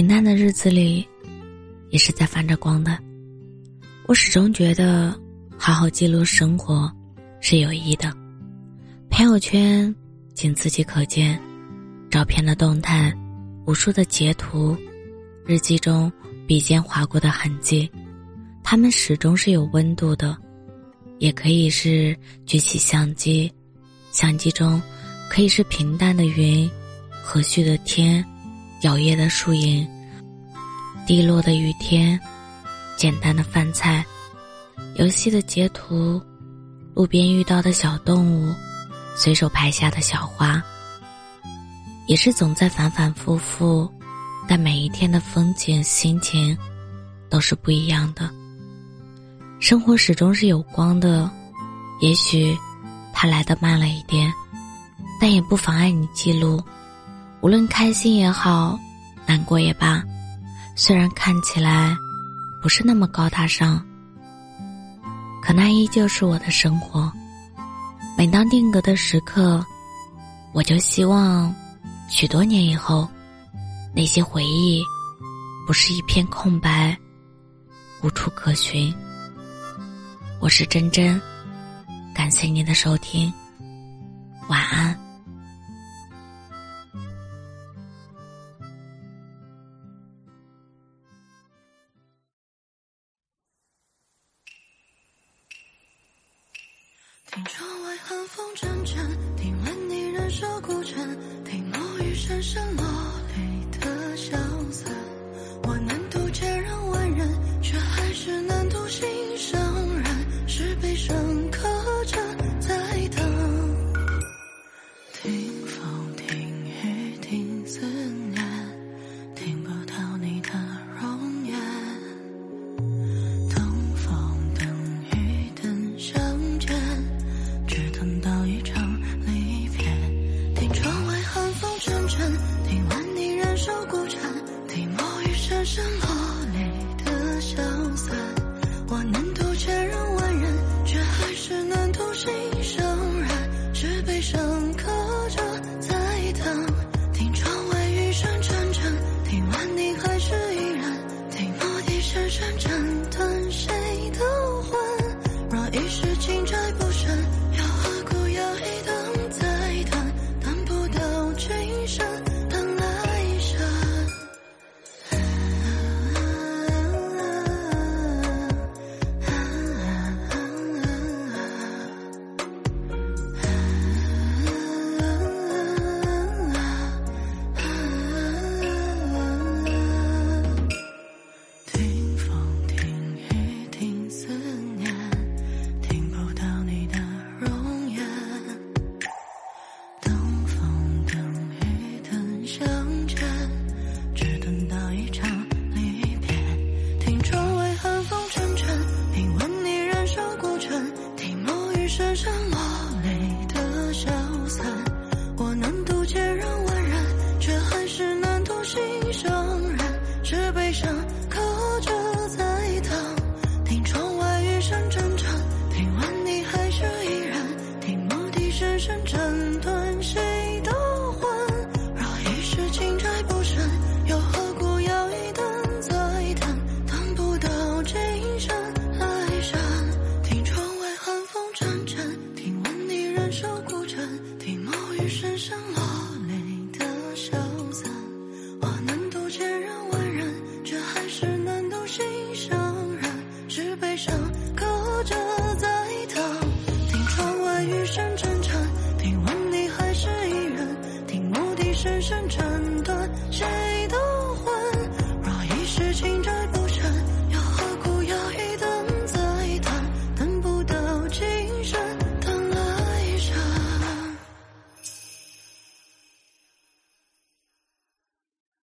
平淡的日子里，也是在泛着光的。我始终觉得，好好记录生活是有益的。朋友圈仅自己可见，照片的动态，无数的截图，日记中笔尖划过的痕迹，它们始终是有温度的。也可以是举起相机，相机中可以是平淡的云，和煦的天，摇曳的树影，滴落的雨天，简单的饭菜，游戏的截图，路边遇到的小动物，随手拍下的小花，也是总在反反复复，但每一天的风景心情，都是不一样的。生活始终是有光的，也许它来的慢了一点，但也不妨碍你记录。无论开心也好，难过也罢，虽然看起来不是那么高大上，可那依旧是我的生活。每当定格的时刻，我就希望许多年以后，那些回忆不是一片空白，无处可寻。我是真真，感谢您的收听，晚安。寒风阵阵，听闻你人受孤城，听暮雨声声落泪的萧瑟。我能渡千人万人，却还是难渡心上人，是悲伤刻着在等。听。是人落泪的消散，我能渡千人万人，却还是难渡心上人。是悲伤刻着在等，听窗外雨声阵阵，听完你还是依然，听牧笛声声沉断。像落泪的消散，我能渡千人万人，却还是难渡心上人。是悲伤，隔着在等，听窗外雨声阵阵，听问你还是一人，听墓笛声声颤抖。